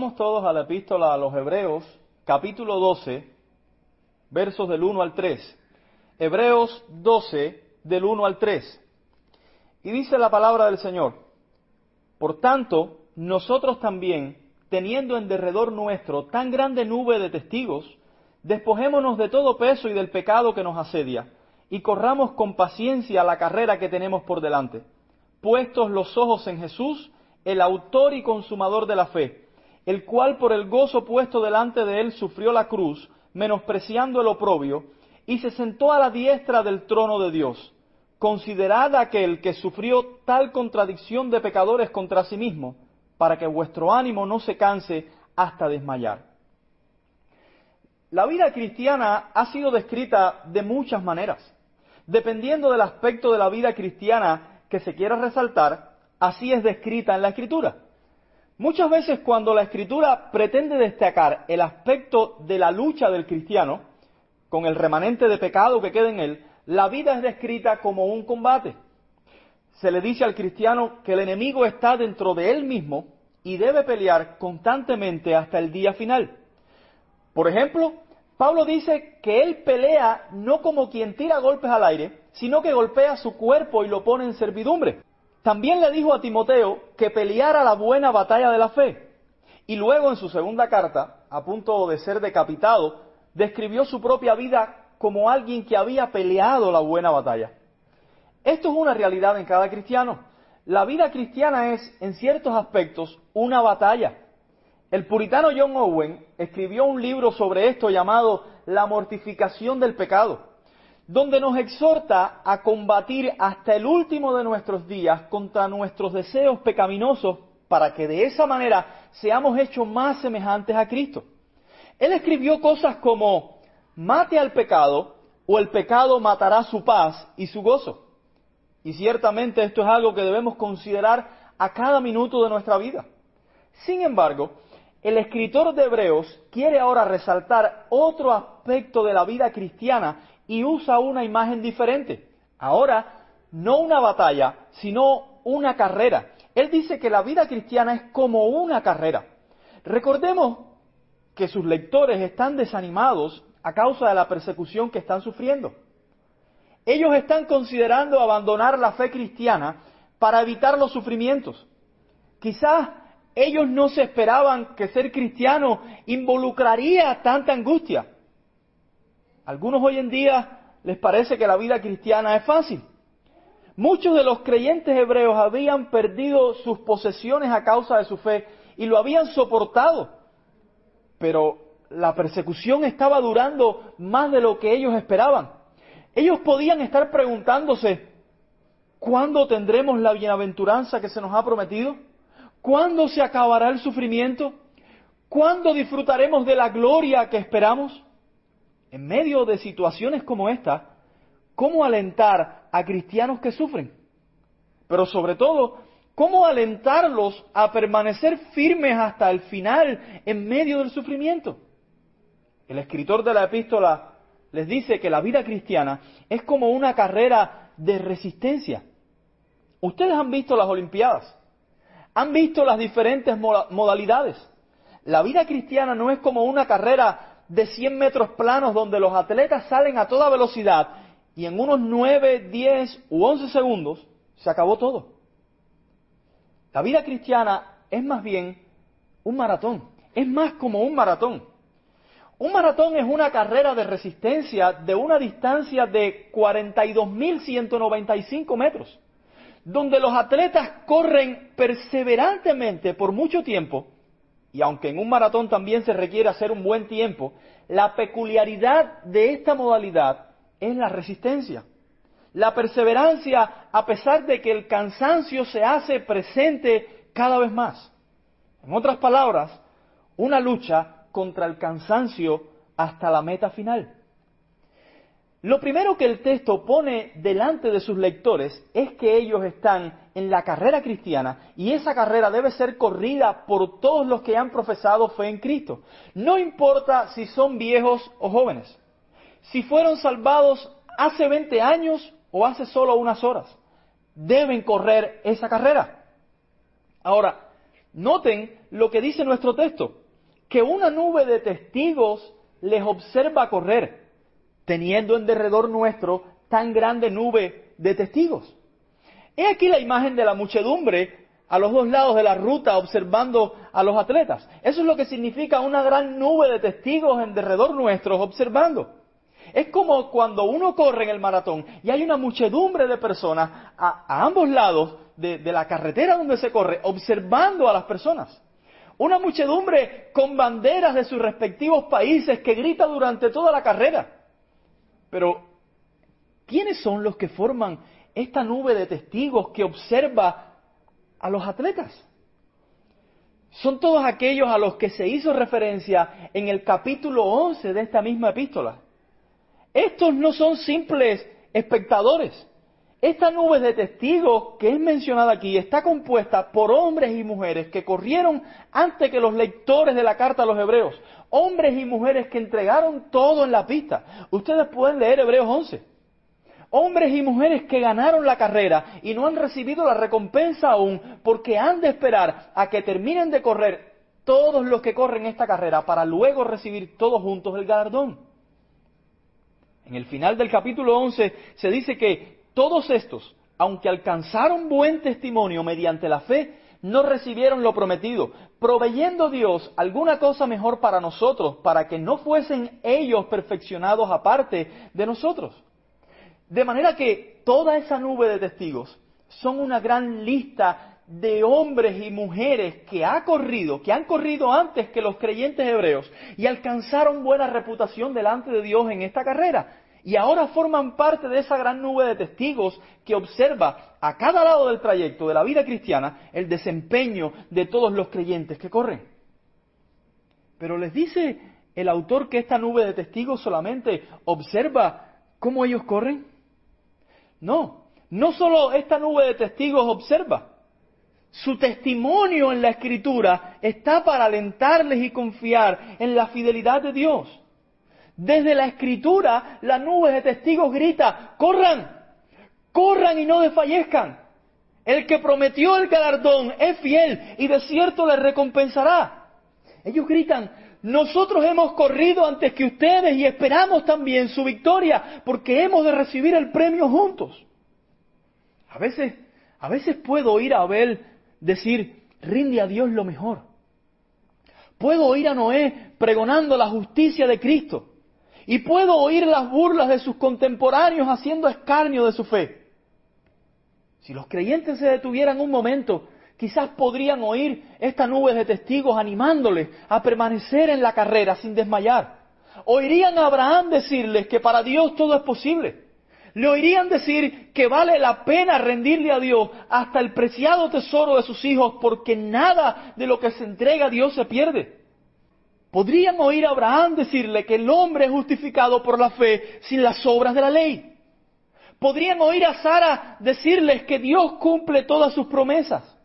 Vamos todos a la epístola a los Hebreos, capítulo 12, versos del 1 al 3. Hebreos 12, del 1 al 3. Y dice la palabra del Señor, por tanto, nosotros también, teniendo en derredor nuestro tan grande nube de testigos, despojémonos de todo peso y del pecado que nos asedia, y corramos con paciencia la carrera que tenemos por delante, puestos los ojos en Jesús, el autor y consumador de la fe, el cual por el gozo puesto delante de él sufrió la cruz, menospreciando el oprobio, y se sentó a la diestra del trono de Dios. Considerad aquel que sufrió tal contradicción de pecadores contra sí mismo, para que vuestro ánimo no se canse hasta desmayar. La vida cristiana ha sido descrita de muchas maneras. Dependiendo del aspecto de la vida cristiana que se quiera resaltar, así es descrita en la Escritura. Muchas veces cuando la escritura pretende destacar el aspecto de la lucha del cristiano, con el remanente de pecado que queda en él, la vida es descrita como un combate. Se le dice al cristiano que el enemigo está dentro de él mismo y debe pelear constantemente hasta el día final. Por ejemplo, Pablo dice que él pelea no como quien tira golpes al aire, sino que golpea su cuerpo y lo pone en servidumbre. También le dijo a Timoteo que peleara la buena batalla de la fe. Y luego en su segunda carta, a punto de ser decapitado, describió su propia vida como alguien que había peleado la buena batalla. Esto es una realidad en cada cristiano. La vida cristiana es, en ciertos aspectos, una batalla. El puritano John Owen escribió un libro sobre esto llamado La mortificación del pecado donde nos exhorta a combatir hasta el último de nuestros días contra nuestros deseos pecaminosos para que de esa manera seamos hechos más semejantes a Cristo. Él escribió cosas como, mate al pecado o el pecado matará su paz y su gozo. Y ciertamente esto es algo que debemos considerar a cada minuto de nuestra vida. Sin embargo, el escritor de Hebreos quiere ahora resaltar otro aspecto de la vida cristiana y usa una imagen diferente. Ahora, no una batalla, sino una carrera. Él dice que la vida cristiana es como una carrera. Recordemos que sus lectores están desanimados a causa de la persecución que están sufriendo. Ellos están considerando abandonar la fe cristiana para evitar los sufrimientos. Quizás ellos no se esperaban que ser cristiano involucraría tanta angustia. Algunos hoy en día les parece que la vida cristiana es fácil. Muchos de los creyentes hebreos habían perdido sus posesiones a causa de su fe y lo habían soportado. Pero la persecución estaba durando más de lo que ellos esperaban. Ellos podían estar preguntándose, ¿cuándo tendremos la bienaventuranza que se nos ha prometido? ¿Cuándo se acabará el sufrimiento? ¿Cuándo disfrutaremos de la gloria que esperamos? En medio de situaciones como esta, cómo alentar a cristianos que sufren. Pero sobre todo, cómo alentarlos a permanecer firmes hasta el final en medio del sufrimiento. El escritor de la epístola les dice que la vida cristiana es como una carrera de resistencia. Ustedes han visto las Olimpiadas, han visto las diferentes modalidades. La vida cristiana no es como una carrera de 100 metros planos donde los atletas salen a toda velocidad y en unos 9, 10 u 11 segundos se acabó todo. La vida cristiana es más bien un maratón, es más como un maratón. Un maratón es una carrera de resistencia de una distancia de 42.195 metros, donde los atletas corren perseverantemente por mucho tiempo y aunque en un maratón también se requiere hacer un buen tiempo, la peculiaridad de esta modalidad es la resistencia. La perseverancia a pesar de que el cansancio se hace presente cada vez más. En otras palabras, una lucha contra el cansancio hasta la meta final. Lo primero que el texto pone delante de sus lectores es que ellos están en la carrera cristiana y esa carrera debe ser corrida por todos los que han profesado fe en Cristo. No importa si son viejos o jóvenes, si fueron salvados hace 20 años o hace solo unas horas, deben correr esa carrera. Ahora, Noten lo que dice nuestro texto, que una nube de testigos les observa correr, teniendo en derredor nuestro tan grande nube de testigos. He aquí la imagen de la muchedumbre a los dos lados de la ruta observando a los atletas. Eso es lo que significa una gran nube de testigos en derredor nuestros observando. Es como cuando uno corre en el maratón y hay una muchedumbre de personas a, ambos lados de, de la carretera donde se corre observando a las personas. Una muchedumbre con banderas de sus respectivos países que grita durante toda la carrera. Pero, ¿quiénes son los que forman esta nube de testigos que observa a los atletas? Son todos aquellos a los que se hizo referencia en el capítulo 11 de esta misma epístola. Estos no son simples espectadores. Esta nube de testigos que es mencionada aquí está compuesta por hombres y mujeres que corrieron antes que los lectores de la carta a los hebreos. Hombres y mujeres que entregaron todo en la pista. Ustedes pueden leer Hebreos 11. Hombres y mujeres que ganaron la carrera y no han recibido la recompensa aún porque han de esperar a que terminen de correr todos los que corren esta carrera para luego recibir todos juntos el galardón. En el final del capítulo 11 se dice que todos estos, aunque alcanzaron buen testimonio mediante la fe, no recibieron lo prometido, proveyendo Dios alguna cosa mejor para nosotros, para que no fuesen ellos perfeccionados aparte de nosotros. De manera que toda esa nube de testigos son una gran lista de hombres y mujeres que ha corrido, que han corrido antes que los creyentes hebreos y alcanzaron buena reputación delante de Dios en esta carrera. Y ahora forman parte de esa gran nube de testigos que observa a cada lado del trayecto de la vida cristiana el desempeño de todos los creyentes que corren. Pero les dice el autor que esta nube de testigos solamente observa cómo ellos corren. No, no solo esta nube de testigos observa, su testimonio en la escritura está para alentarles y confiar en la fidelidad de Dios. Desde la escritura, la nube de testigos grita, corran, corran y no desfallezcan. El que prometió el galardón es fiel y de cierto le recompensará. Ellos gritan, nosotros hemos corrido antes que ustedes y esperamos también su victoria porque hemos de recibir el premio juntos. A veces, a veces puedo oír a Abel decir, rinde a Dios lo mejor. Puedo oír a Noé pregonando la justicia de Cristo. Y puedo oír las burlas de sus contemporáneos haciendo escarnio de su fe. Si los creyentes se detuvieran un momento, quizás podrían oír esta nube de testigos animándoles a permanecer en la carrera sin desmayar. Oirían a Abraham decirles que para Dios todo es posible. Le oirían decir que vale la pena rendirle a Dios hasta el preciado tesoro de sus hijos porque nada de lo que se entrega a Dios se pierde. Podrían oír a Abraham decirle que el hombre es justificado por la fe sin las obras de la ley. Podrían oír a Sara decirles que Dios cumple todas sus promesas.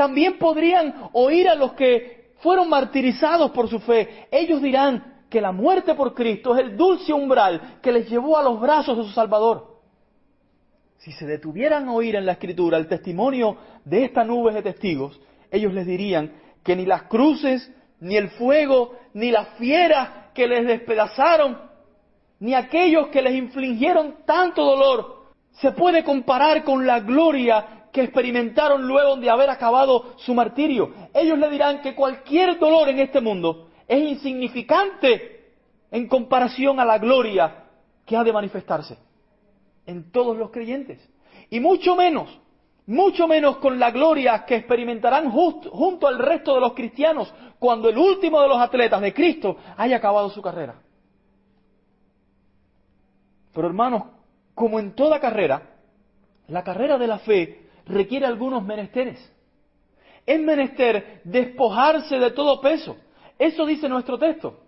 También podrían oír a los que fueron martirizados por su fe. Ellos dirán que la muerte por Cristo es el dulce umbral que les llevó a los brazos de su Salvador. Si se detuvieran a oír en la Escritura el testimonio de esta nube de testigos, ellos les dirían que ni las cruces, ni el fuego, ni las fieras que les despedazaron, ni aquellos que les infligieron tanto dolor, se puede comparar con la gloria que experimentaron luego de haber acabado su martirio. Ellos le dirán que cualquier dolor en este mundo es insignificante en comparación a la gloria que ha de manifestarse en todos los creyentes. Y mucho menos mucho menos con la gloria que experimentarán junto al resto de los cristianos cuando el último de los atletas de Cristo haya acabado su carrera. Pero hermanos, como en toda carrera, la carrera de la fe requiere algunos menesteres. Es menester despojarse de todo peso. Eso dice nuestro texto.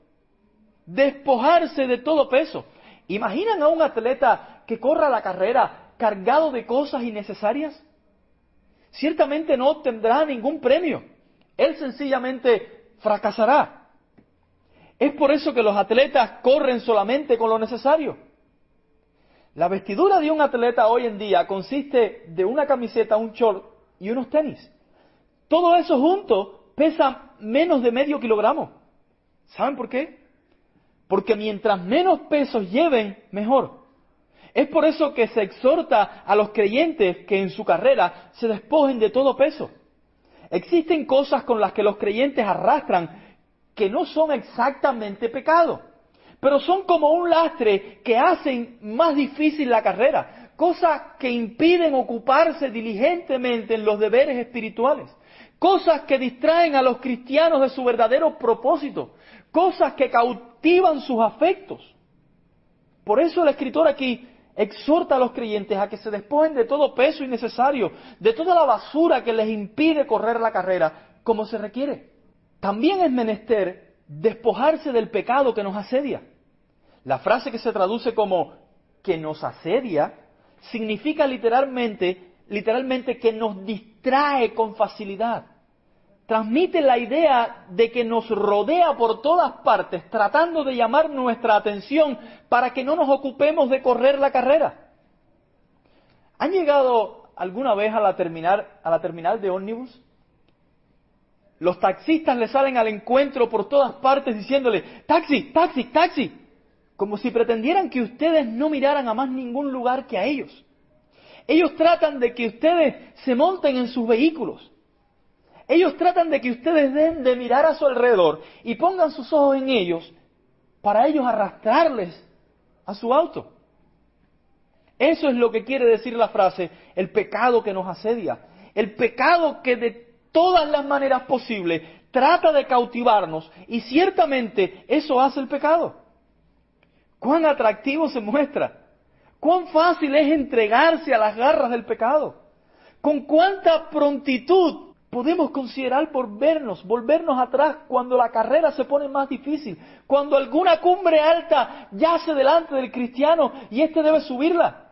Despojarse de todo peso. ¿Imaginan a un atleta que corra la carrera cargado de cosas innecesarias? ciertamente no obtendrá ningún premio. Él sencillamente fracasará. Es por eso que los atletas corren solamente con lo necesario. La vestidura de un atleta hoy en día consiste de una camiseta, un short y unos tenis. todo eso junto pesa menos de medio kilogramo. ¿Saben por qué? Porque mientras menos pesos lleven, mejor. Es por eso que se exhorta a los creyentes que en su carrera se despojen de todo peso. Existen cosas con las que los creyentes arrastran que no son exactamente pecado, pero son como un lastre que hacen más difícil la carrera, cosas que impiden ocuparse diligentemente en los deberes espirituales, cosas que distraen a los cristianos de su verdadero propósito, cosas que cautivan sus afectos. Por eso el escritor aquí exhorta a los creyentes a que se despojen de todo peso innecesario, de toda la basura que les impide correr la carrera como se requiere. También es menester despojarse del pecado que nos asedia. La frase que se traduce como que nos asedia significa literalmente, literalmente que nos distrae con facilidad. Transmite la idea de que nos rodea por todas partes tratando de llamar nuestra atención para que no nos ocupemos de correr la carrera. ¿Han llegado alguna vez a la terminal, a la terminal de ómnibus? Los taxistas le salen al encuentro por todas partes diciéndole, taxi, taxi, taxi, como si pretendieran que ustedes no miraran a más ningún lugar que a ellos. Ellos tratan de que ustedes se monten en sus vehículos. Ellos tratan de que ustedes den de mirar a su alrededor y pongan sus ojos en ellos para ellos arrastrarles a su auto. Eso es lo que quiere decir la frase, el pecado que nos asedia, el pecado que de todas las maneras posibles, trata de cautivarnos y ciertamente eso hace el pecado. Cuán atractivo se muestra, cuán fácil es entregarse a las garras del pecado, con cuánta prontitud podemos considerar por vernos, volvernos atrás cuando la carrera se pone más difícil, cuando alguna cumbre alta yace delante del cristiano y éste debe subirla.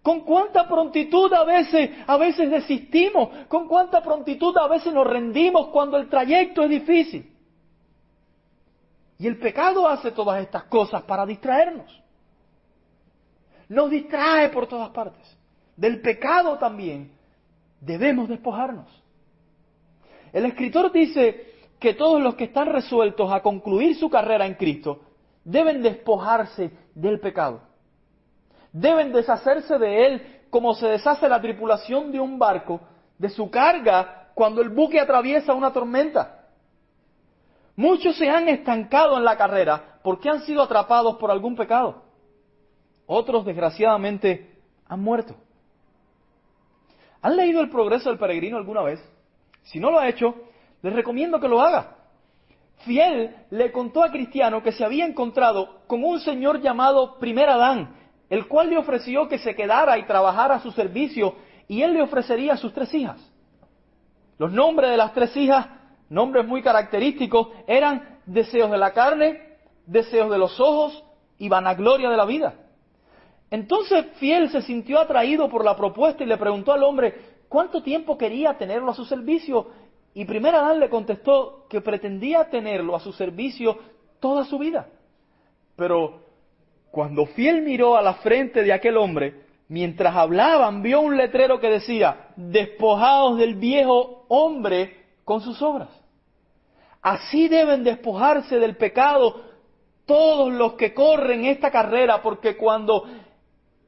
Con cuánta prontitud a veces, a veces desistimos, con cuánta prontitud a veces nos rendimos cuando el trayecto es difícil. Y el pecado hace todas estas cosas para distraernos. Nos distrae por todas partes. Del pecado también debemos despojarnos. El escritor dice que todos los que están resueltos a concluir su carrera en Cristo deben despojarse del pecado. Deben deshacerse de él como se deshace la tripulación de un barco de su carga cuando el buque atraviesa una tormenta. Muchos se han estancado en la carrera porque han sido atrapados por algún pecado. Otros, desgraciadamente, han muerto. ¿Han leído el progreso del peregrino alguna vez? Si no lo ha hecho, les recomiendo que lo haga. Fiel le contó a Cristiano que se había encontrado con un señor llamado Primer Adán, el cual le ofreció que se quedara y trabajara a su servicio y él le ofrecería a sus tres hijas. Los nombres de las tres hijas, nombres muy característicos, eran deseos de la carne, deseos de los ojos y vanagloria de la vida. Entonces Fiel se sintió atraído por la propuesta y le preguntó al hombre cuánto tiempo quería tenerlo a su servicio. Y primero Adán le contestó que pretendía tenerlo a su servicio toda su vida. Pero cuando Fiel miró a la frente de aquel hombre, mientras hablaban, vio un letrero que decía, despojados del viejo hombre con sus obras. Así deben despojarse del pecado todos los que corren esta carrera, porque cuando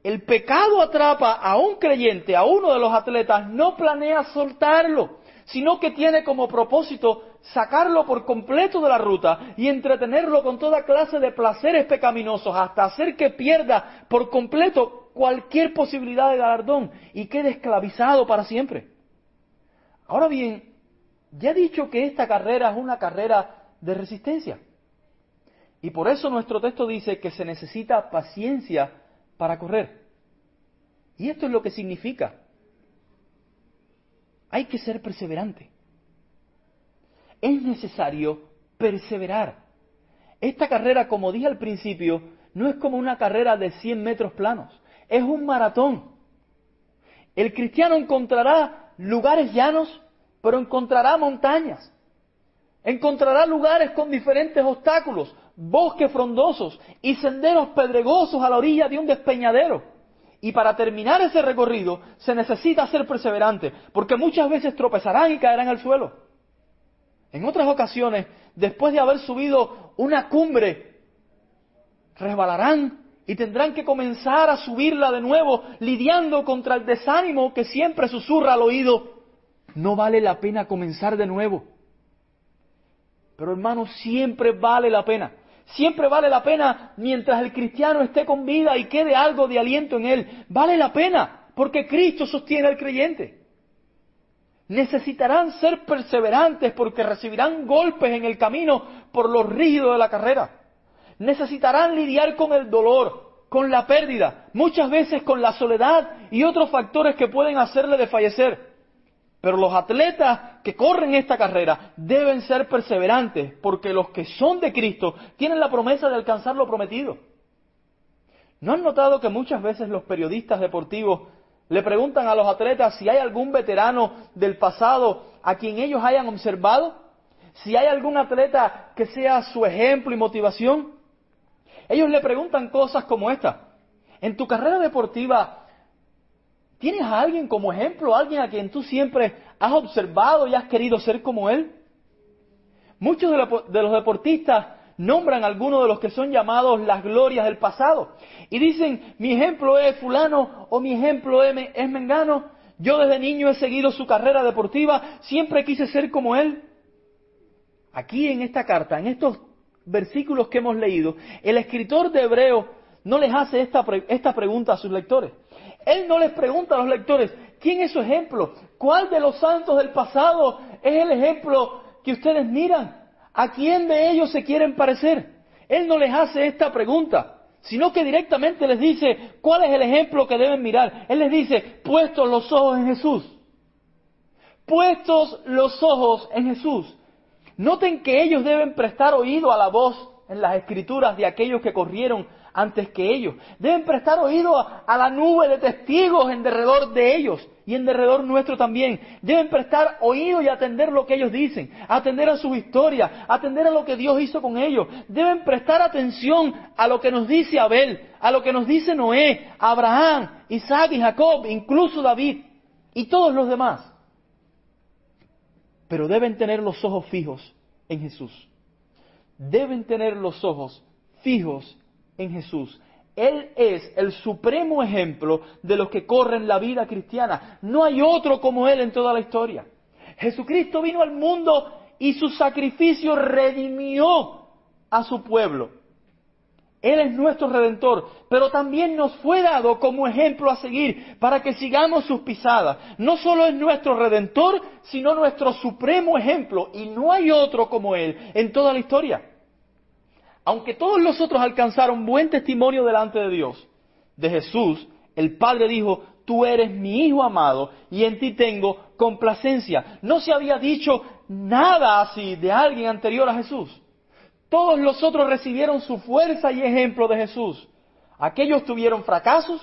el pecado atrapa a un creyente, a uno de los atletas, no planea soltarlo, sino que tiene como propósito sacarlo por completo de la ruta y entretenerlo con toda clase de placeres pecaminosos hasta hacer que pierda por completo cualquier posibilidad de galardón y quede esclavizado para siempre. Ahora bien, ya he dicho que esta carrera es una carrera de resistencia. Y por eso nuestro texto dice que se necesita paciencia para correr. Y esto es lo que significa. Hay que ser perseverante es necesario perseverar. Esta carrera, como dije al principio, no es como una carrera de 100 metros planos, es un maratón. El cristiano encontrará lugares llanos, pero encontrará montañas. Encontrará lugares con diferentes obstáculos, bosques frondosos y senderos pedregosos a la orilla de un despeñadero. Y para terminar ese recorrido se necesita ser perseverante, porque muchas veces tropezarán y caerán al suelo. En otras ocasiones, después de haber subido una cumbre, resbalarán y tendrán que comenzar a subirla de nuevo, lidiando contra el desánimo que siempre susurra al oído. No vale la pena comenzar de nuevo. Pero hermano, siempre vale la pena. Siempre vale la pena mientras el cristiano esté con vida y quede algo de aliento en él. Vale la pena porque Cristo sostiene al creyente. Necesitarán ser perseverantes porque recibirán golpes en el camino por lo rígido de la carrera. Necesitarán lidiar con el dolor, con la pérdida, muchas veces con la soledad y otros factores que pueden hacerle desfallecer. Pero los atletas que corren esta carrera deben ser perseverantes porque los que son de Cristo tienen la promesa de alcanzar lo prometido. ¿No han notado que muchas veces los periodistas deportivos le preguntan a los atletas si hay algún veterano del pasado a quien ellos hayan observado? Si hay algún atleta que sea su ejemplo y motivación. Ellos le preguntan cosas como esta. En tu carrera deportiva, ¿Tienes a alguien como ejemplo, alguien a quien tú siempre has observado y has querido ser como él? Muchos de, los deportistas nombran algunos de los que son llamados las glorias del pasado y dicen, mi ejemplo es fulano o mi ejemplo es, es mengano. Yo desde niño he seguido su carrera deportiva, siempre quise ser como él. Aquí en esta carta, en estos versículos que hemos leído, el escritor de Hebreo no les hace esta, esta pregunta a sus lectores. Él no les pregunta a los lectores, ¿quién es su ejemplo? ¿Cuál de los santos del pasado es el ejemplo que ustedes miran? ¿A quién de ellos se quieren parecer? Él no les hace esta pregunta, sino que directamente les dice, ¿cuál es el ejemplo que deben mirar? Él les dice, puestos los ojos en Jesús. Puestos los ojos en Jesús. Noten que ellos deben prestar oído a la voz en las escrituras de aquellos que corrieron antes que ellos. Deben prestar oído a, la nube de testigos en derredor de ellos y en derredor nuestro también. Deben prestar oído y atender lo que ellos dicen, atender a su historia, atender a lo que Dios hizo con ellos. Deben prestar atención a lo que nos dice Abel, a lo que nos dice Noé, Abraham, Isaac y Jacob, incluso David y todos los demás. Pero deben tener los ojos fijos en Jesús. Deben tener los ojos fijos en Jesús. Él es el supremo ejemplo de los que corren la vida cristiana. No hay otro como Él en toda la historia. Jesucristo vino al mundo y su sacrificio redimió a su pueblo. Él es nuestro redentor, pero también nos fue dado como ejemplo a seguir para que sigamos sus pisadas. No solo es nuestro redentor, sino nuestro supremo ejemplo y no hay otro como Él en toda la historia aunque todos los otros alcanzaron buen testimonio delante de Dios, de Jesús, el Padre dijo, tú eres mi Hijo amado y en ti tengo complacencia. No se había dicho nada así de alguien anterior a Jesús. Todos los otros recibieron su fuerza y ejemplo de Jesús. Aquellos tuvieron fracasos,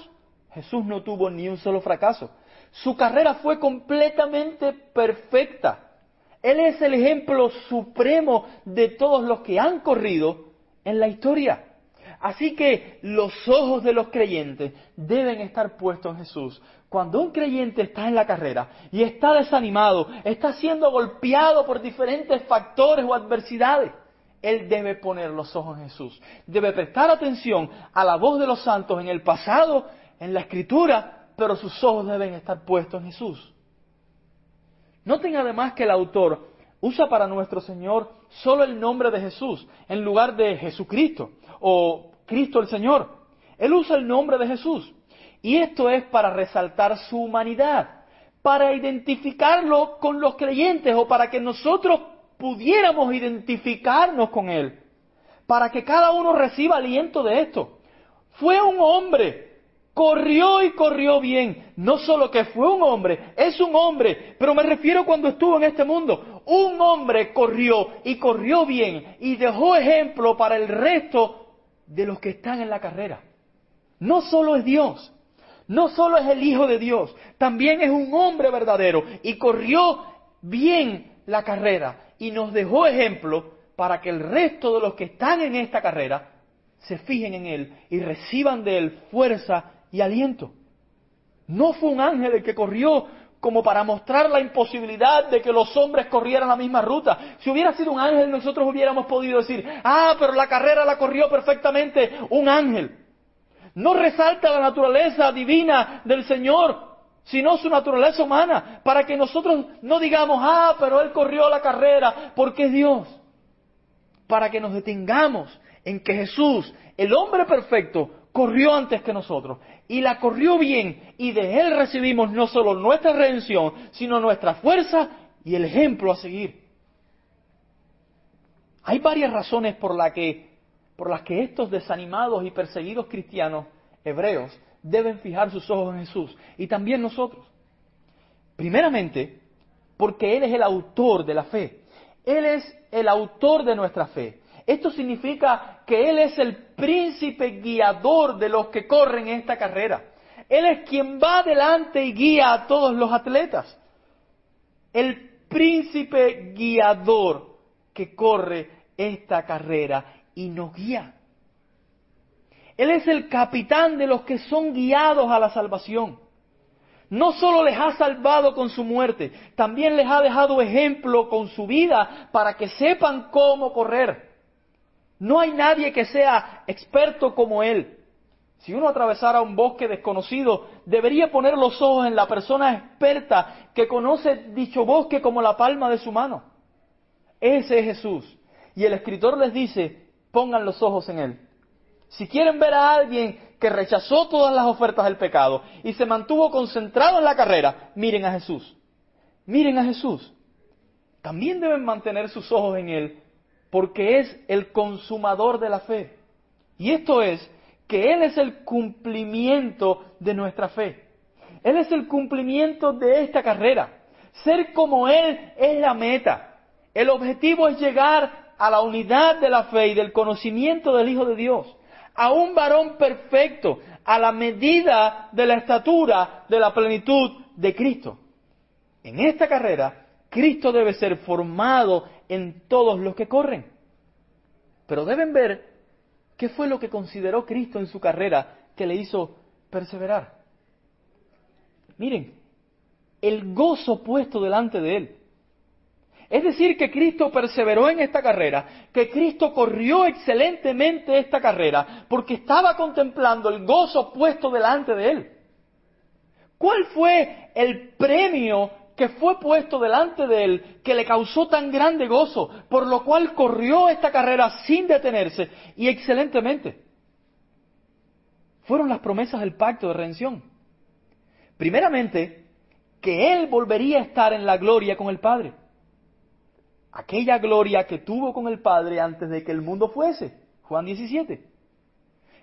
Jesús no tuvo ni un solo fracaso. Su carrera fue completamente perfecta. Él es el ejemplo supremo de todos los que han corrido en la historia. Así que los ojos de los creyentes deben estar puestos en Jesús. Cuando un creyente está en la carrera y está desanimado, está siendo golpeado por diferentes factores o adversidades, él debe poner los ojos en Jesús. Debe prestar atención a la voz de los santos en el pasado, en la escritura, pero sus ojos deben estar puestos en Jesús. Noten además que el autor usa para nuestro Señor solo el nombre de Jesús en lugar de Jesucristo o Cristo el Señor. Él usa el nombre de Jesús. Y esto es para resaltar su humanidad, para identificarlo con los creyentes o para que nosotros pudiéramos identificarnos con Él, para que cada uno reciba aliento de esto. Fue un hombre corrió y corrió bien. No solo que fue un hombre, es un hombre, pero me refiero cuando estuvo en este mundo. Un hombre corrió y corrió bien y dejó ejemplo para el resto de los que están en la carrera. No solo es Dios, no solo es el Hijo de Dios, también es un hombre verdadero y corrió bien la carrera y nos dejó ejemplo para que el resto de los que están en esta carrera se fijen en Él y reciban de Él fuerza y aliento. No fue un ángel el que corrió como para mostrar la imposibilidad de que los hombres corrieran la misma ruta. Si hubiera sido un ángel, nosotros hubiéramos podido decir, ah, pero la carrera la corrió perfectamente un ángel. No resalta la naturaleza divina del Señor, sino su naturaleza humana, para que nosotros no digamos, ah, pero Él corrió la carrera porque es Dios. Para que nos detengamos en que Jesús, el hombre perfecto, corrió antes que nosotros y la corrió bien y de Él recibimos no solo nuestra redención, sino nuestra fuerza y el ejemplo a seguir. Hay varias razones por, que, por las que estos desanimados y perseguidos cristianos hebreos deben fijar sus ojos en Jesús y también nosotros. Primeramente, porque Él es el autor de la fe. Él es el autor de nuestra fe. Esto significa que Él es el príncipe guiador de los que corren esta carrera. Él es quien va adelante y guía a todos los atletas. El príncipe guiador que corre esta carrera y nos guía. Él es el capitán de los que son guiados a la salvación. No solo les ha salvado con su muerte, también les ha dejado ejemplo con su vida para que sepan cómo correr. No hay nadie que sea experto como él. Si uno atravesara un bosque desconocido, debería poner los ojos en la persona experta que conoce dicho bosque como la palma de su mano. Ese es Jesús. Y el escritor les dice, pongan los ojos en él. Si quieren ver a alguien que rechazó todas las ofertas del pecado y se mantuvo concentrado en la carrera, miren a Jesús. Miren a Jesús. También deben mantener sus ojos en Él porque es el consumador de la fe. Y esto es que Él es el cumplimiento de nuestra fe. Él es el cumplimiento de esta carrera. Ser como Él es la meta. El objetivo es llegar a la unidad de la fe y del conocimiento del Hijo de Dios. A un varón perfecto, a la medida de la estatura de la plenitud de Cristo. En esta carrera, Cristo debe ser formado en todos los que corren. Pero deben ver qué fue lo que consideró Cristo en su carrera que le hizo perseverar. Miren, el gozo puesto delante de él. Es decir, que Cristo perseveró en esta carrera, que Cristo corrió excelentemente esta carrera, porque estaba contemplando el gozo puesto delante de él. ¿Cuál fue el premio que fue puesto delante de él, que le causó tan grande gozo, por lo cual corrió esta carrera sin detenerse y excelentemente. Fueron las promesas del pacto de redención. Primeramente, que él volvería a estar en la gloria con el Padre. Aquella gloria que tuvo con el Padre antes de que el mundo fuese. Juan 17.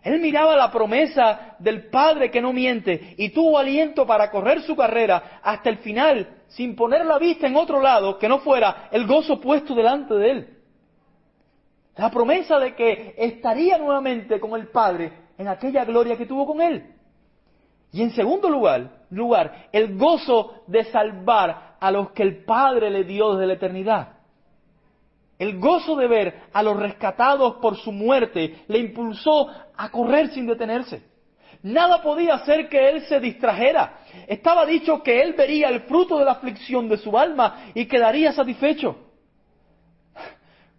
Él miraba la promesa del Padre que no miente y tuvo aliento para correr su carrera hasta el final sin poner la vista en otro lado que no fuera el gozo puesto delante de Él. La promesa de que estaría nuevamente con el Padre en aquella gloria que tuvo con Él. Y en segundo lugar, lugar, el gozo de salvar a los que el Padre le dio desde la eternidad. El gozo de ver a los rescatados por su muerte le impulsó a correr sin detenerse. Nada podía hacer que él se distrajera. Estaba dicho que él vería el fruto de la aflicción de su alma y quedaría satisfecho.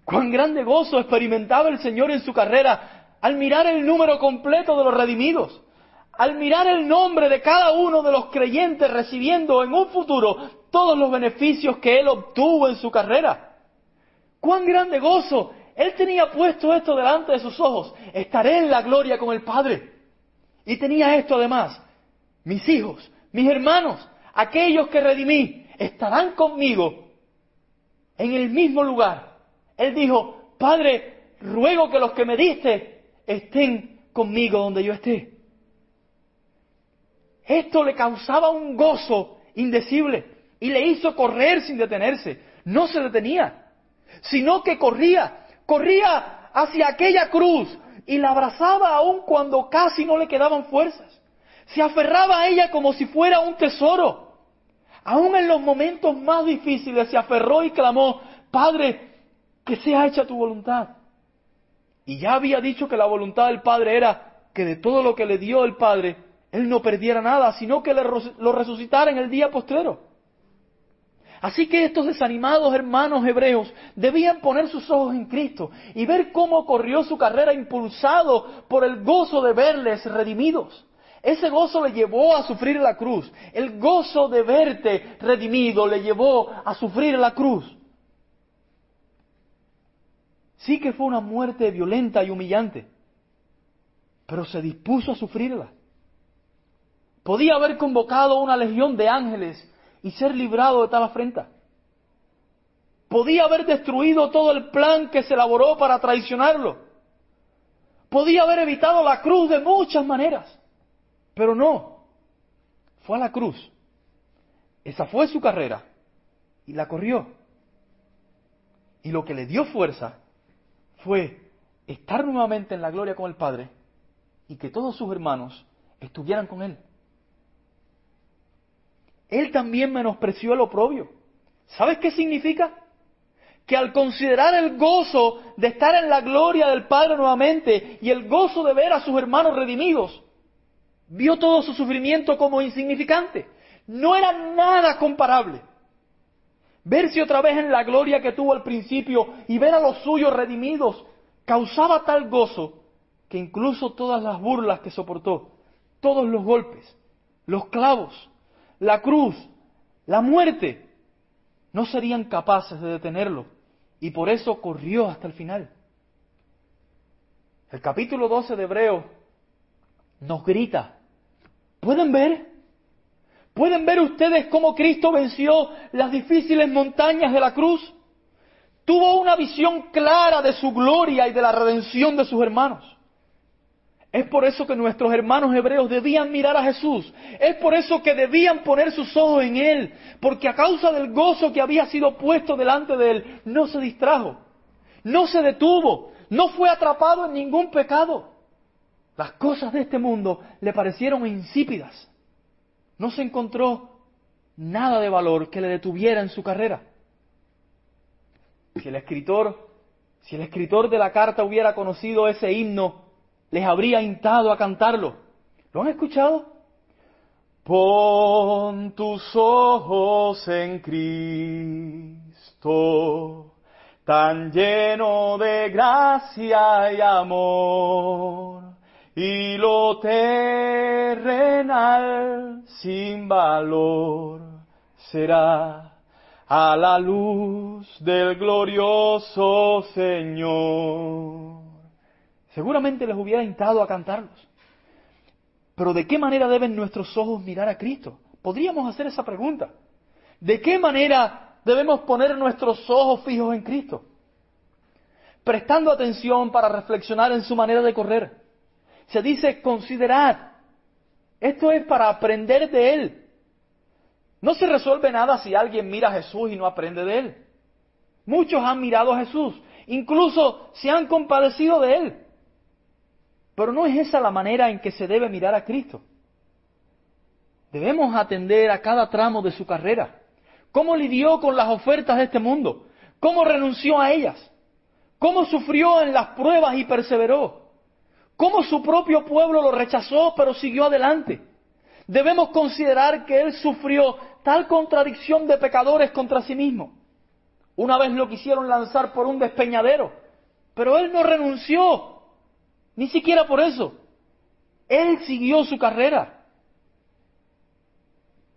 Cuán grande gozo experimentaba el Señor en su carrera al mirar el número completo de los redimidos, al mirar el nombre de cada uno de los creyentes recibiendo en un futuro todos los beneficios que él obtuvo en su carrera. ¡Cuán grande gozo! Él tenía puesto esto delante de sus ojos. Estaré en la gloria con el Padre. Y tenía esto además. Mis hijos, mis hermanos, aquellos que redimí, estarán conmigo en el mismo lugar. Él dijo, Padre, ruego que los que me diste estén conmigo donde yo esté. Esto le causaba un gozo indecible y le hizo correr sin detenerse. No se detenía sino que corría, corría hacia aquella cruz y la abrazaba aun cuando casi no le quedaban fuerzas. Se aferraba a ella como si fuera un tesoro. Aún en los momentos más difíciles se aferró y clamó, Padre, que sea hecha tu voluntad. Y ya había dicho que la voluntad del Padre era que de todo lo que le dio el Padre, Él no perdiera nada, sino que lo resucitara en el día postrero. Así que estos desanimados hermanos hebreos debían poner sus ojos en Cristo y ver cómo corrió su carrera impulsado por el gozo de verles redimidos. Ese gozo le llevó a sufrir la cruz. El gozo de verte redimido le llevó a sufrir la cruz. Sí que fue una muerte violenta y humillante, pero se dispuso a sufrirla. Podía haber convocado una legión de ángeles y ser librado de tal afrenta. Podía haber destruido todo el plan que se elaboró para traicionarlo. Podía haber evitado la cruz de muchas maneras. Pero no. Fue a la cruz. Esa fue su carrera. Y la corrió. Y lo que le dio fuerza fue estar nuevamente en la gloria con el Padre y que todos sus hermanos estuvieran con Él. Él también menospreció el oprobio. ¿Sabes qué significa? Que al considerar el gozo de estar en la gloria del Padre nuevamente y el gozo de ver a sus hermanos redimidos, vio todo su sufrimiento como insignificante. No era nada comparable. Verse otra vez en la gloria que tuvo al principio y ver a los suyos redimidos causaba tal gozo que incluso todas las burlas que soportó, todos los golpes, los clavos, la cruz, la muerte, no serían capaces de detenerlo y por eso corrió hasta el final. El capítulo 12 de Hebreo nos grita, ¿pueden ver? ¿Pueden ver ustedes cómo Cristo venció las difíciles montañas de la cruz? Tuvo una visión clara de su gloria y de la redención de sus hermanos. Es por eso que nuestros hermanos hebreos debían mirar a Jesús. Es por eso que debían poner sus ojos en Él. Porque a causa del gozo que había sido puesto delante de Él, no se distrajo. No se detuvo. No fue atrapado en ningún pecado. Las cosas de este mundo le parecieron insípidas no se encontró nada de valor que le detuviera en su carrera. Si el escritor, si el escritor de la carta hubiera conocido ese himno, les habría instado a cantarlo. ¿Lo han escuchado? Pon tus ojos en Cristo, tan lleno de gracia y amor y lo terrenal sin valor será a la luz del glorioso Señor. Seguramente les hubiera instado a cantarlos. Pero ¿de qué manera deben nuestros ojos mirar a Cristo? Podríamos hacer esa pregunta. ¿De qué manera debemos poner nuestros ojos fijos en Cristo? Prestando atención para reflexionar en su manera de correr se dice considerad. Esto es para aprender de Él. No se resuelve nada si alguien mira a Jesús y no aprende de Él. Muchos han mirado a Jesús, incluso se han compadecido de Él. Pero no es esa la manera en que se debe mirar a Cristo. Debemos atender a cada tramo de su carrera. ¿Cómo lidió con las ofertas de este mundo? ¿Cómo renunció a ellas? ¿Cómo sufrió en las pruebas y perseveró? cómo su propio pueblo lo rechazó, pero siguió adelante. Debemos considerar que él sufrió tal contradicción de pecadores contra sí mismo. Una vez lo quisieron lanzar por un despeñadero, pero él no renunció, ni siquiera por eso. Él siguió su carrera.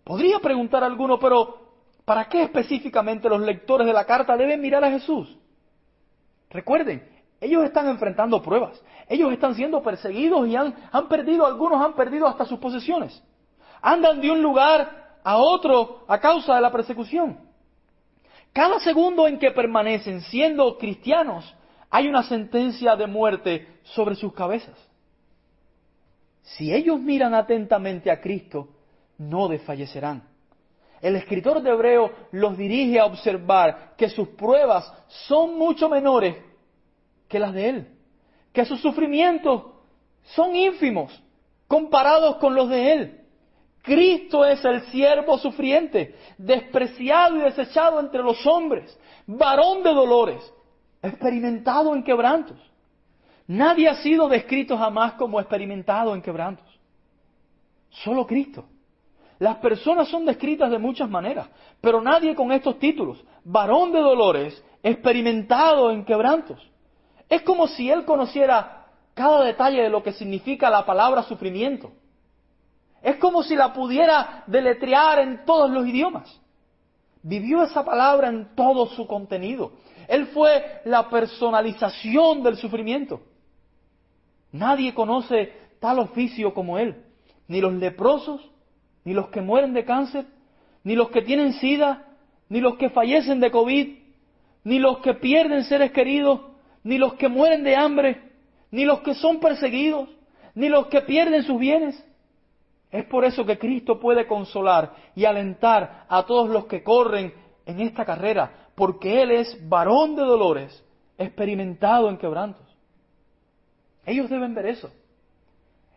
Podría preguntar alguno, pero ¿para qué específicamente los lectores de la carta deben mirar a Jesús? Recuerden, ellos están enfrentando pruebas. Ellos están siendo perseguidos y han, han, perdido, algunos han perdido hasta sus posesiones. Andan de un lugar a otro a causa de la persecución. Cada segundo en que permanecen siendo cristianos, hay una sentencia de muerte sobre sus cabezas. Si ellos miran atentamente a Cristo, no desfallecerán. El escritor de Hebreo los dirige a observar que sus pruebas son mucho menores que las de Él, que sus sufrimientos son ínfimos comparados con los de Él. Cristo es el siervo sufriente, despreciado y desechado entre los hombres, varón de dolores, experimentado en quebrantos. Nadie ha sido descrito jamás como experimentado en quebrantos. Solo Cristo. Las personas son descritas de muchas maneras, pero nadie con estos títulos. Varón de dolores, experimentado en quebrantos. Es como si él conociera cada detalle de lo que significa la palabra sufrimiento. Es como si la pudiera deletrear en todos los idiomas. Vivió esa palabra en todo su contenido. Él fue la personalización del sufrimiento. Nadie conoce tal oficio como él. Ni los leprosos, ni los que mueren de cáncer, ni los que tienen sida, ni los que fallecen de COVID, ni los que pierden seres queridos, ni los que mueren de hambre, ni los que son perseguidos, ni los que pierden sus bienes. Es por eso que Cristo puede consolar y alentar a todos los que corren en esta carrera, porque Él es varón de dolores, experimentado en quebrantos. Ellos deben ver eso.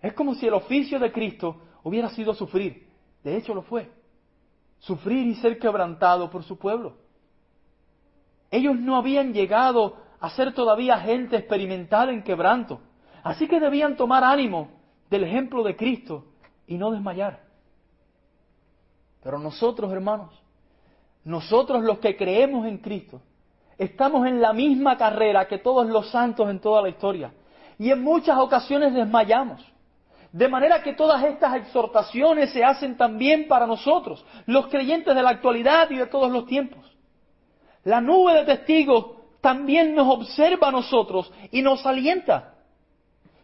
Es como si el oficio de Cristo hubiera sido sufrir. De hecho lo fue. Sufrir y ser quebrantado por su pueblo. Ellos no habían llegado a ser todavía gente experimentada en quebranto. Así que debían tomar ánimo del ejemplo de Cristo y no desmayar. Pero nosotros, hermanos, nosotros los que creemos en Cristo, estamos en la misma carrera que todos los santos en toda la historia. Y en muchas ocasiones desmayamos. De manera que todas estas exhortaciones se hacen también para nosotros, los creyentes de la actualidad y de todos los tiempos. La nube de testigos también nos observa a nosotros y nos alienta.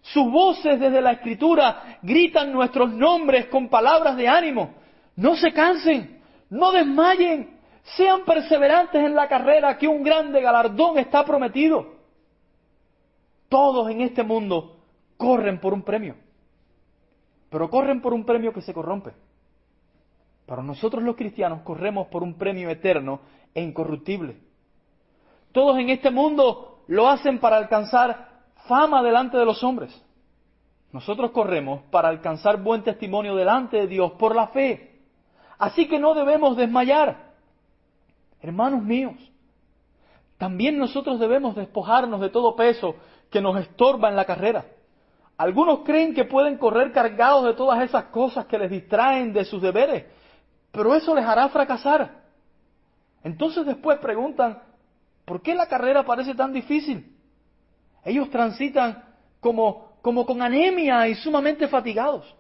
Sus voces desde la escritura gritan nuestros nombres con palabras de ánimo. No se cansen, no desmayen, sean perseverantes en la carrera que un grande galardón está prometido. Todos en este mundo corren por un premio pero corren por un premio que se corrompe. Para nosotros los cristianos corremos por un premio eterno e incorruptible. Todos en este mundo lo hacen para alcanzar fama delante de los hombres. Nosotros corremos para alcanzar buen testimonio delante de Dios por la fe. Así que no debemos desmayar. Hermanos míos, también nosotros debemos despojarnos de todo peso que nos estorba en la carrera. Algunos creen que pueden correr cargados de todas esas cosas que les distraen de sus deberes, pero eso les hará fracasar. Entonces después preguntan, ¿por qué la carrera parece tan difícil? Ellos transitan como, como con anemia y sumamente fatigados.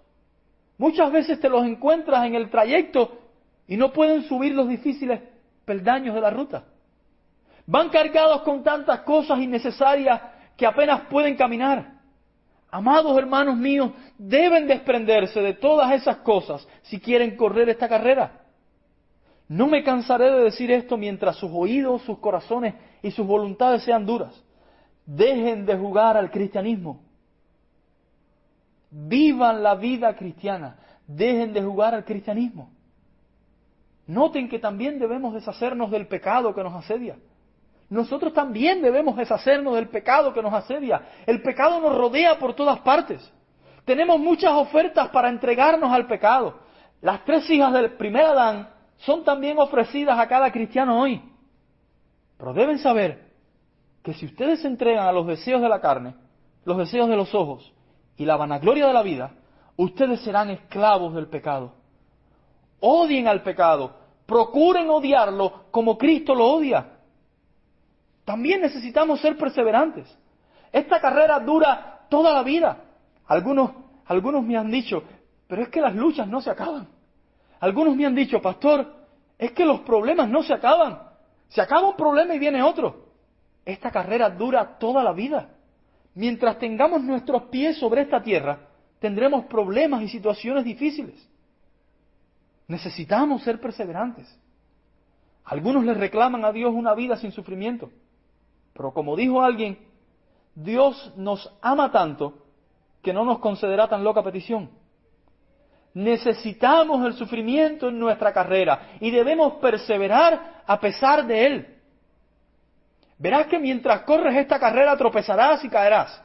Muchas veces te los encuentras en el trayecto y no pueden subir los difíciles peldaños de la ruta. Van cargados con tantas cosas innecesarias que apenas pueden caminar. Amados hermanos míos, deben desprenderse de todas esas cosas si quieren correr esta carrera. No me cansaré de decir esto mientras sus oídos, sus corazones y sus voluntades sean duras. Dejen de jugar al cristianismo. Vivan la vida cristiana. Dejen de jugar al cristianismo. Noten que también debemos deshacernos del pecado que nos asedia. Nosotros también debemos deshacernos del pecado que nos asedia. El pecado nos rodea por todas partes. Tenemos muchas ofertas para entregarnos al pecado. Las tres hijas del primer Adán son también ofrecidas a cada cristiano hoy. Pero deben saber que si ustedes se entregan a los deseos de la carne, los deseos de los ojos y la vanagloria de la vida, ustedes serán esclavos del pecado. Odien al pecado, procuren odiarlo como Cristo lo odia. También necesitamos ser perseverantes. Esta carrera dura toda la vida. Algunos, algunos me han dicho, pero es que las luchas no se acaban. Algunos me han dicho, pastor, es que los problemas no se acaban. Se acaba un problema y viene otro. Esta carrera dura toda la vida. Mientras tengamos nuestros pies sobre esta tierra, tendremos problemas y situaciones difíciles. Necesitamos ser perseverantes. Algunos le reclaman a Dios una vida sin sufrimiento. Pero como dijo alguien, Dios nos ama tanto que no nos concederá tan loca petición. Necesitamos el sufrimiento en nuestra carrera y debemos perseverar a pesar de él. Verás que mientras corres esta carrera tropezarás y caerás,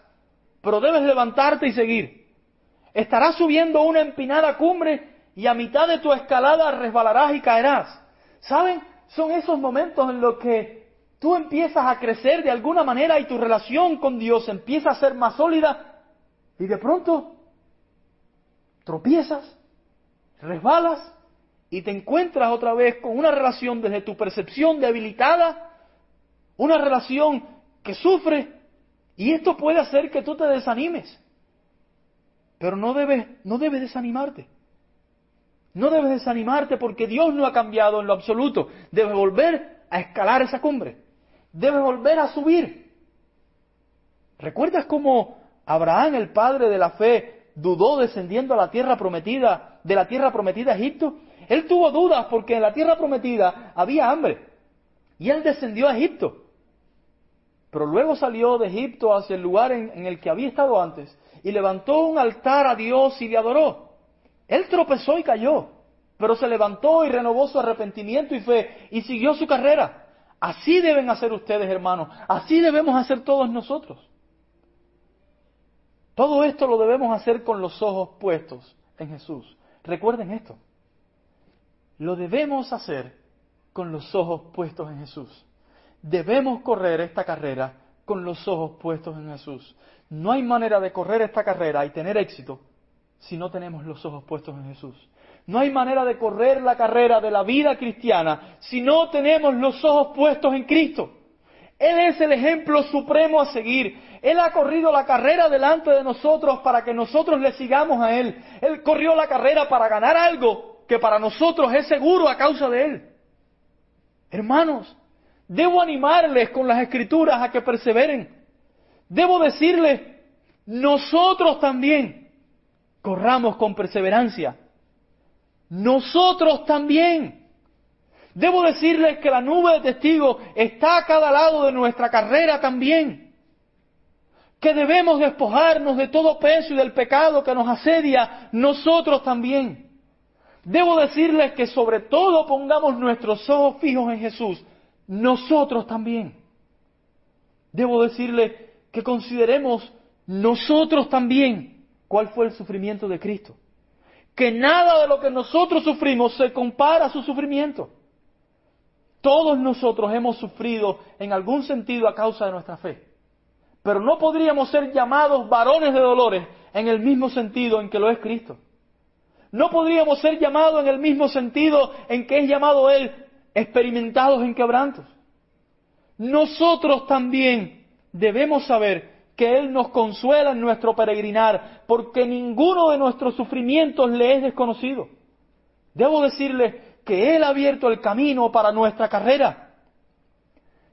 pero debes levantarte y seguir. Estarás subiendo una empinada cumbre y a mitad de tu escalada resbalarás y caerás. ¿Saben? Son esos momentos en los que tú empiezas a crecer de alguna manera y tu relación con Dios empieza a ser más sólida y de pronto tropiezas resbalas y te encuentras otra vez con una relación desde tu percepción debilitada, una relación que sufre, y esto puede hacer que tú te desanimes. Pero no debes, no debes desanimarte. No debes desanimarte porque Dios no ha cambiado en lo absoluto. Debes volver a escalar esa cumbre. Debes volver a subir. ¿Recuerdas cómo Abraham, el padre de la fe, dudó descendiendo a la tierra prometida, de la tierra prometida a Egipto? Él tuvo dudas porque en la tierra prometida había hambre. Y él descendió a Egipto. Pero luego salió de Egipto hacia el lugar en, en el que había estado antes y levantó un altar a Dios y le adoró. Él tropezó y cayó, pero se levantó y renovó su arrepentimiento y fe y siguió su carrera. Así deben hacer ustedes, hermanos. Así debemos hacer todos nosotros. Todo esto lo debemos hacer con los ojos puestos en Jesús. Recuerden esto. Lo debemos hacer con los ojos puestos en Jesús. Debemos correr esta carrera con los ojos puestos en Jesús. No hay manera de correr esta carrera y tener éxito si no tenemos los ojos puestos en Jesús. No hay manera de correr la carrera de la vida cristiana si no tenemos los ojos puestos en Cristo. Él es el ejemplo supremo a seguir. Él ha corrido la carrera delante de nosotros para que nosotros le sigamos a Él. Él corrió la carrera para ganar algo que para nosotros es seguro a causa de Él. Hermanos, debo animarles con las escrituras a que perseveren. Debo decirles, nosotros también corramos con perseverancia. Nosotros también. Debo decirles que la nube de testigos está a cada lado de nuestra carrera también. Que debemos despojarnos de todo peso y del pecado que nos asedia nosotros también. Debo decirles que sobre todo pongamos nuestros ojos fijos en Jesús, nosotros también. Debo decirles que consideremos nosotros también cuál fue el sufrimiento de Cristo. Que nada de lo que nosotros sufrimos se compara a su sufrimiento. Todos nosotros hemos sufrido en algún sentido a causa de nuestra fe. Pero no podríamos ser llamados varones de dolores en el mismo sentido en que lo es Cristo. No podríamos ser llamados en el mismo sentido en que es llamado Él experimentados en quebrantos. Nosotros también debemos saber que Él nos consuela en nuestro peregrinar, porque ninguno de nuestros sufrimientos le es desconocido. Debo decirle que Él ha abierto el camino para nuestra carrera.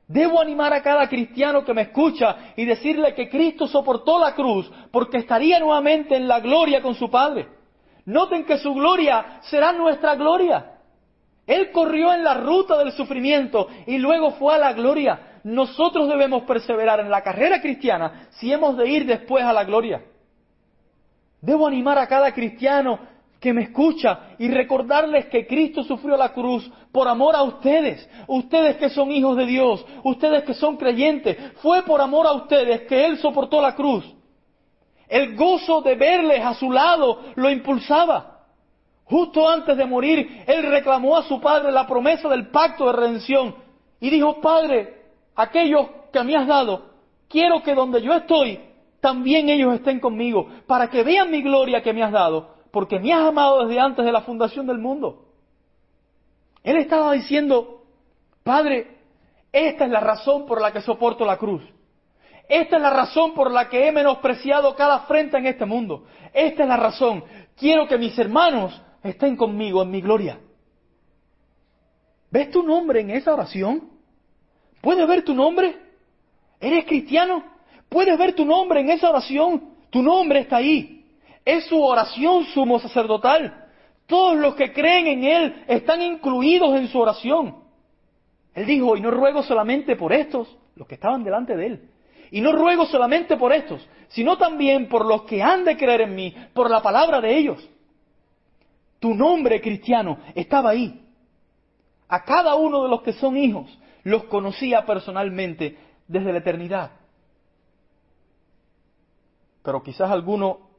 Debo animar a cada cristiano que me escucha y decirle que Cristo soportó la cruz porque estaría nuevamente en la gloria con su Padre. Noten que su gloria será nuestra gloria. Él corrió en la ruta del sufrimiento y luego fue a la gloria. Nosotros debemos perseverar en la carrera cristiana si hemos de ir después a la gloria. Debo animar a cada cristiano que me escucha y recordarles que Cristo sufrió la cruz por amor a ustedes, ustedes que son hijos de Dios, ustedes que son creyentes, fue por amor a ustedes que Él soportó la cruz. El gozo de verles a su lado lo impulsaba. Justo antes de morir, él reclamó a su padre la promesa del pacto de redención y dijo, Padre, aquellos que me has dado, quiero que donde yo estoy, también ellos estén conmigo, para que vean mi gloria que me has dado, porque me has amado desde antes de la fundación del mundo. Él estaba diciendo, Padre, esta es la razón por la que soporto la cruz. Esta es la razón por la que he menospreciado cada frente en este mundo. Esta es la razón. Quiero que mis hermanos estén conmigo en mi gloria. ¿Ves tu nombre en esa oración? ¿Puedes ver tu nombre? ¿Eres cristiano? ¿Puedes ver tu nombre en esa oración? Tu nombre está ahí. Es su oración sumo sacerdotal. Todos los que creen en Él están incluidos en su oración. Él dijo, y no ruego solamente por estos, los que estaban delante de Él. Y no ruego solamente por estos, sino también por los que han de creer en mí, por la palabra de ellos. Tu nombre cristiano estaba ahí. A cada uno de los que son hijos los conocía personalmente desde la eternidad. Pero quizás alguno,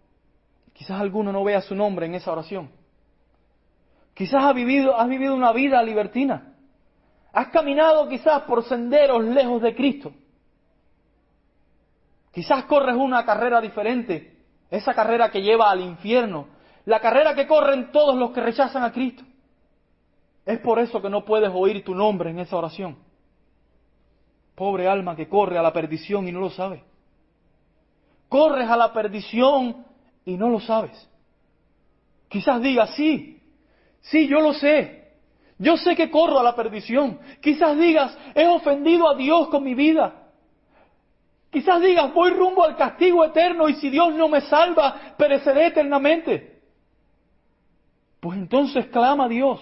quizás alguno no vea su nombre en esa oración. Quizás has vivido, has vivido una vida libertina. Has caminado quizás por senderos lejos de Cristo. Quizás corres una carrera diferente, esa carrera que lleva al infierno, la carrera que corren todos los que rechazan a Cristo. Es por eso que no puedes oír tu nombre en esa oración. Pobre alma que corre a la perdición y no lo sabe. Corres a la perdición y no lo sabes. Quizás digas, sí, sí, yo lo sé. Yo sé que corro a la perdición. Quizás digas, he ofendido a Dios con mi vida. Quizás digas, voy rumbo al castigo eterno y si Dios no me salva, pereceré eternamente. Pues entonces clama a Dios.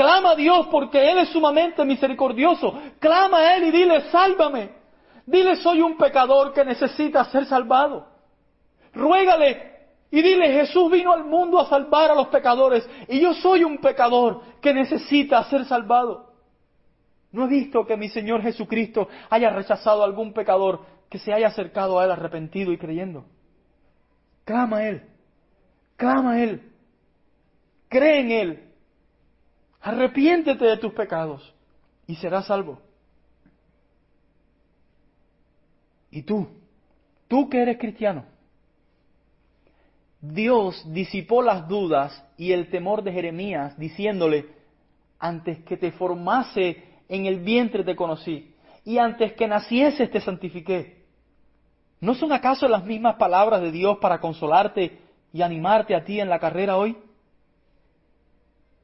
Clama a Dios porque Él es sumamente misericordioso. Clama a Él y dile, sálvame. Dile, soy un pecador que necesita ser salvado. Ruégale y dile, Jesús vino al mundo a salvar a los pecadores y yo soy un pecador que necesita ser salvado. No he visto que mi Señor Jesucristo haya rechazado a algún pecador que se haya acercado a Él arrepentido y creyendo. Clama a Él, clama a Él, cree en Él, arrepiéntete de tus pecados y serás salvo. Y tú, tú que eres cristiano, Dios disipó las dudas y el temor de Jeremías diciéndole, antes que te formase en el vientre te conocí y antes que nacieses te santifiqué. ¿No son acaso las mismas palabras de Dios para consolarte y animarte a ti en la carrera hoy?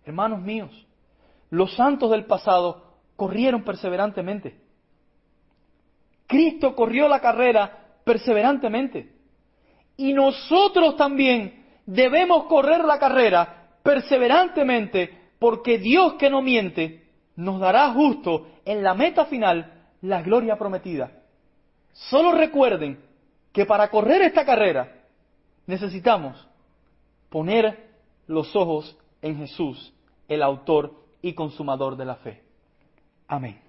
Hermanos míos, los santos del pasado corrieron perseverantemente. Cristo corrió la carrera perseverantemente. Y nosotros también debemos correr la carrera perseverantemente porque Dios que no miente nos dará justo en la meta final la gloria prometida. Solo recuerden que para correr esta carrera necesitamos poner los ojos en Jesús, el autor y consumador de la fe. Amén.